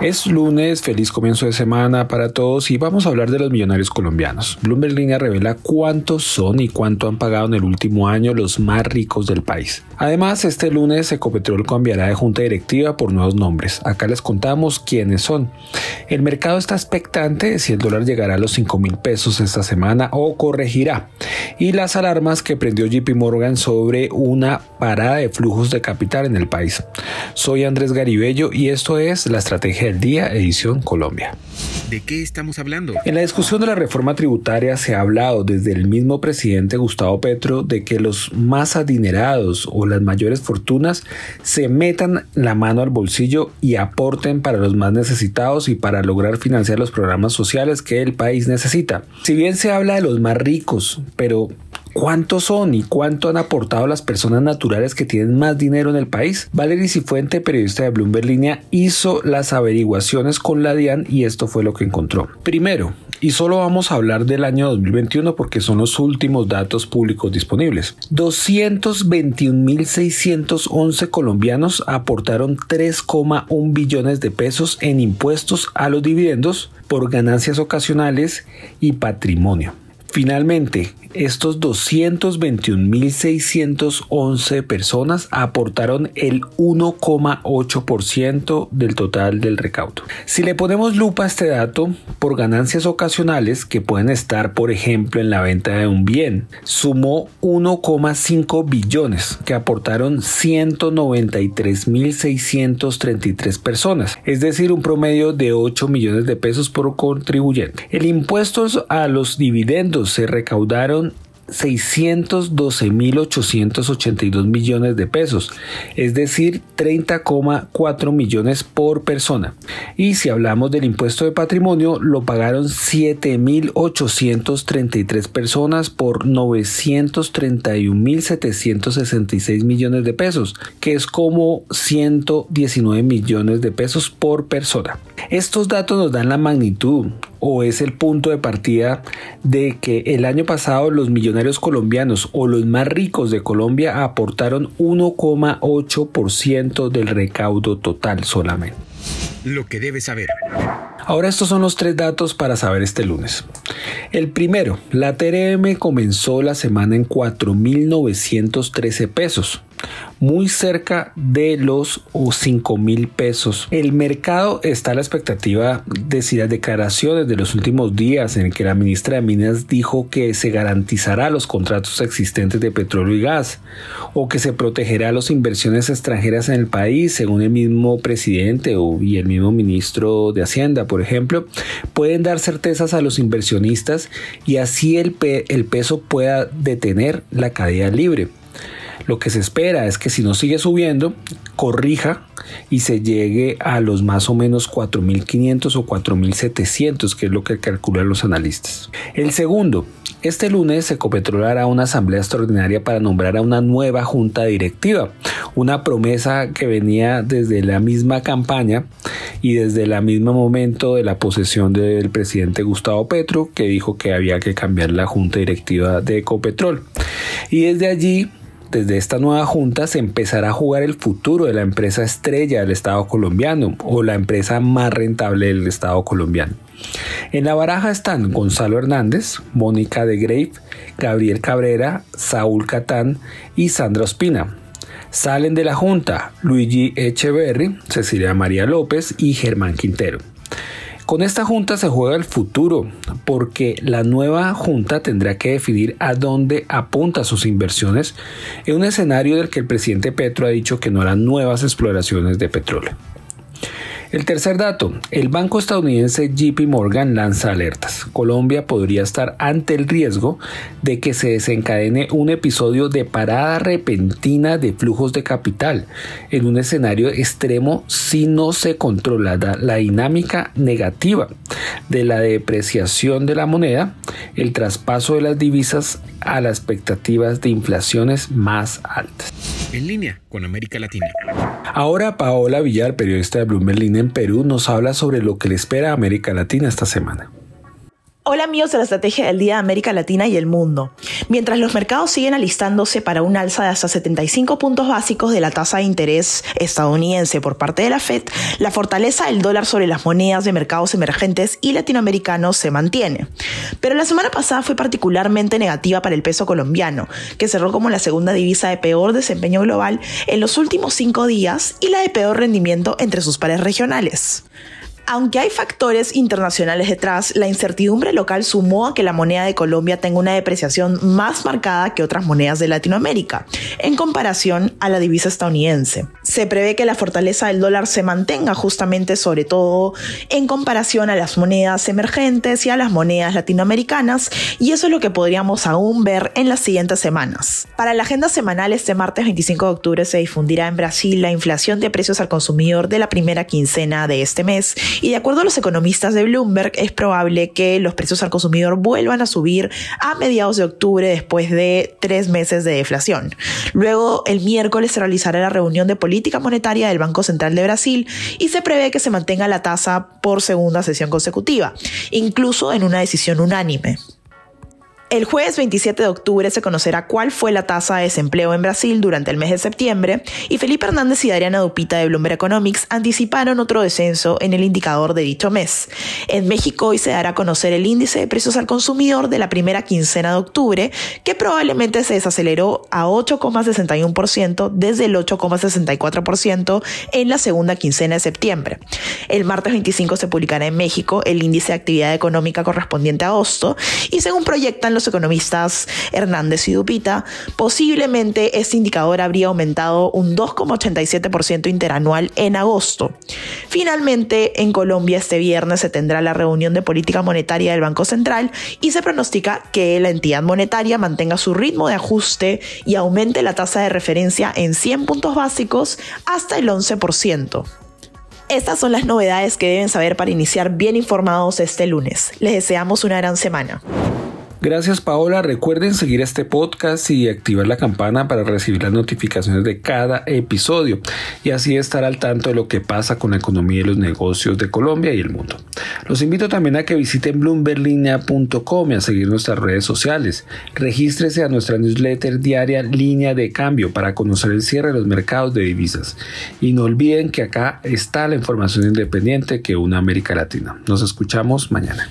Es lunes, feliz comienzo de semana para todos y vamos a hablar de los millonarios colombianos. Bloomberg Línea revela cuántos son y cuánto han pagado en el último año los más ricos del país. Además, este lunes Ecopetrol cambiará de junta directiva por nuevos nombres. Acá les contamos quiénes son. El mercado está expectante si el dólar llegará a los 5 mil pesos esta semana o corregirá. Y las alarmas que prendió JP Morgan sobre una parada de flujos de capital en el país. Soy Andrés Garibello y esto es la estrategia Día Edición Colombia. ¿De qué estamos hablando? En la discusión de la reforma tributaria se ha hablado desde el mismo presidente Gustavo Petro de que los más adinerados o las mayores fortunas se metan la mano al bolsillo y aporten para los más necesitados y para lograr financiar los programas sociales que el país necesita. Si bien se habla de los más ricos, pero ¿Cuántos son y cuánto han aportado las personas naturales que tienen más dinero en el país? Valery Cifuente, periodista de Bloomberg Línea, hizo las averiguaciones con la DIAN y esto fue lo que encontró. Primero, y solo vamos a hablar del año 2021 porque son los últimos datos públicos disponibles. 221.611 colombianos aportaron 3,1 billones de pesos en impuestos a los dividendos por ganancias ocasionales y patrimonio. Finalmente, estos 221.611 personas aportaron el 1,8% del total del recaudo. Si le ponemos lupa a este dato, por ganancias ocasionales que pueden estar, por ejemplo, en la venta de un bien, sumó 1,5 billones que aportaron 193.633 personas, es decir, un promedio de 8 millones de pesos por contribuyente. El impuesto a los dividendos se recaudaron 612.882 millones de pesos, es decir, 30,4 millones por persona. Y si hablamos del impuesto de patrimonio, lo pagaron 7.833 personas por 931.766 millones de pesos, que es como 119 millones de pesos por persona. Estos datos nos dan la magnitud o es el punto de partida de que el año pasado los millonarios colombianos o los más ricos de Colombia aportaron 1,8% del recaudo total solamente. Lo que debes saber. Ahora estos son los tres datos para saber este lunes. El primero, la TRM comenzó la semana en 4.913 pesos muy cerca de los 5 mil pesos. El mercado está a la expectativa de si las declaraciones de los últimos días en que la ministra de Minas dijo que se garantizará los contratos existentes de petróleo y gas o que se protegerá las inversiones extranjeras en el país, según el mismo presidente y el mismo ministro de Hacienda, por ejemplo, pueden dar certezas a los inversionistas y así el, el peso pueda detener la caída libre. Lo que se espera es que si no sigue subiendo, corrija y se llegue a los más o menos 4.500 o 4.700, que es lo que calculan los analistas. El segundo, este lunes Ecopetrol hará una asamblea extraordinaria para nombrar a una nueva junta directiva, una promesa que venía desde la misma campaña y desde el mismo momento de la posesión del presidente Gustavo Petro, que dijo que había que cambiar la junta directiva de Ecopetrol. Y desde allí desde esta nueva junta se empezará a jugar el futuro de la empresa estrella del Estado colombiano o la empresa más rentable del Estado colombiano. En la baraja están Gonzalo Hernández, Mónica de Grave, Gabriel Cabrera, Saúl Catán y Sandra Ospina. Salen de la Junta Luigi Echeverry, Cecilia María López y Germán Quintero. Con esta junta se juega el futuro, porque la nueva junta tendrá que definir a dónde apunta sus inversiones en un escenario del que el presidente Petro ha dicho que no harán nuevas exploraciones de petróleo. El tercer dato, el banco estadounidense JP Morgan lanza alertas. Colombia podría estar ante el riesgo de que se desencadene un episodio de parada repentina de flujos de capital en un escenario extremo si no se controla la dinámica negativa de la depreciación de la moneda, el traspaso de las divisas a las expectativas de inflaciones más altas. En línea con América Latina. Ahora Paola Villar, periodista de Bloomberg en Perú, nos habla sobre lo que le espera a América Latina esta semana. Hola amigos de la Estrategia del Día de América Latina y el Mundo. Mientras los mercados siguen alistándose para un alza de hasta 75 puntos básicos de la tasa de interés estadounidense por parte de la Fed, la fortaleza del dólar sobre las monedas de mercados emergentes y latinoamericanos se mantiene. Pero la semana pasada fue particularmente negativa para el peso colombiano, que cerró como la segunda divisa de peor desempeño global en los últimos cinco días y la de peor rendimiento entre sus pares regionales. Aunque hay factores internacionales detrás, la incertidumbre local sumó a que la moneda de Colombia tenga una depreciación más marcada que otras monedas de Latinoamérica, en comparación a la divisa estadounidense. Se prevé que la fortaleza del dólar se mantenga justamente sobre todo en comparación a las monedas emergentes y a las monedas latinoamericanas, y eso es lo que podríamos aún ver en las siguientes semanas. Para la agenda semanal, este martes 25 de octubre se difundirá en Brasil la inflación de precios al consumidor de la primera quincena de este mes y de acuerdo a los economistas de Bloomberg, es probable que los precios al consumidor vuelvan a subir a mediados de octubre después de tres meses de deflación. Luego, el miércoles se realizará la reunión de política monetaria del Banco Central de Brasil y se prevé que se mantenga la tasa por segunda sesión consecutiva, incluso en una decisión unánime. El jueves 27 de octubre se conocerá cuál fue la tasa de desempleo en Brasil durante el mes de septiembre y Felipe Hernández y Adriana Dupita de Bloomberg Economics anticiparon otro descenso en el indicador de dicho mes. En México hoy se dará a conocer el índice de precios al consumidor de la primera quincena de octubre, que probablemente se desaceleró a 8,61% desde el 8,64% en la segunda quincena de septiembre. El martes 25 se publicará en México el índice de actividad económica correspondiente a agosto y según proyectan los economistas Hernández y Dupita, posiblemente este indicador habría aumentado un 2,87% interanual en agosto. Finalmente, en Colombia este viernes se tendrá la reunión de política monetaria del Banco Central y se pronostica que la entidad monetaria mantenga su ritmo de ajuste y aumente la tasa de referencia en 100 puntos básicos hasta el 11%. Estas son las novedades que deben saber para iniciar bien informados este lunes. Les deseamos una gran semana. Gracias Paola, recuerden seguir este podcast y activar la campana para recibir las notificaciones de cada episodio y así estar al tanto de lo que pasa con la economía y los negocios de Colombia y el mundo. Los invito también a que visiten bloomberlinea.com y a seguir nuestras redes sociales. Regístrese a nuestra newsletter diaria Línea de Cambio para conocer el cierre de los mercados de divisas. Y no olviden que acá está la información independiente que une América Latina. Nos escuchamos mañana.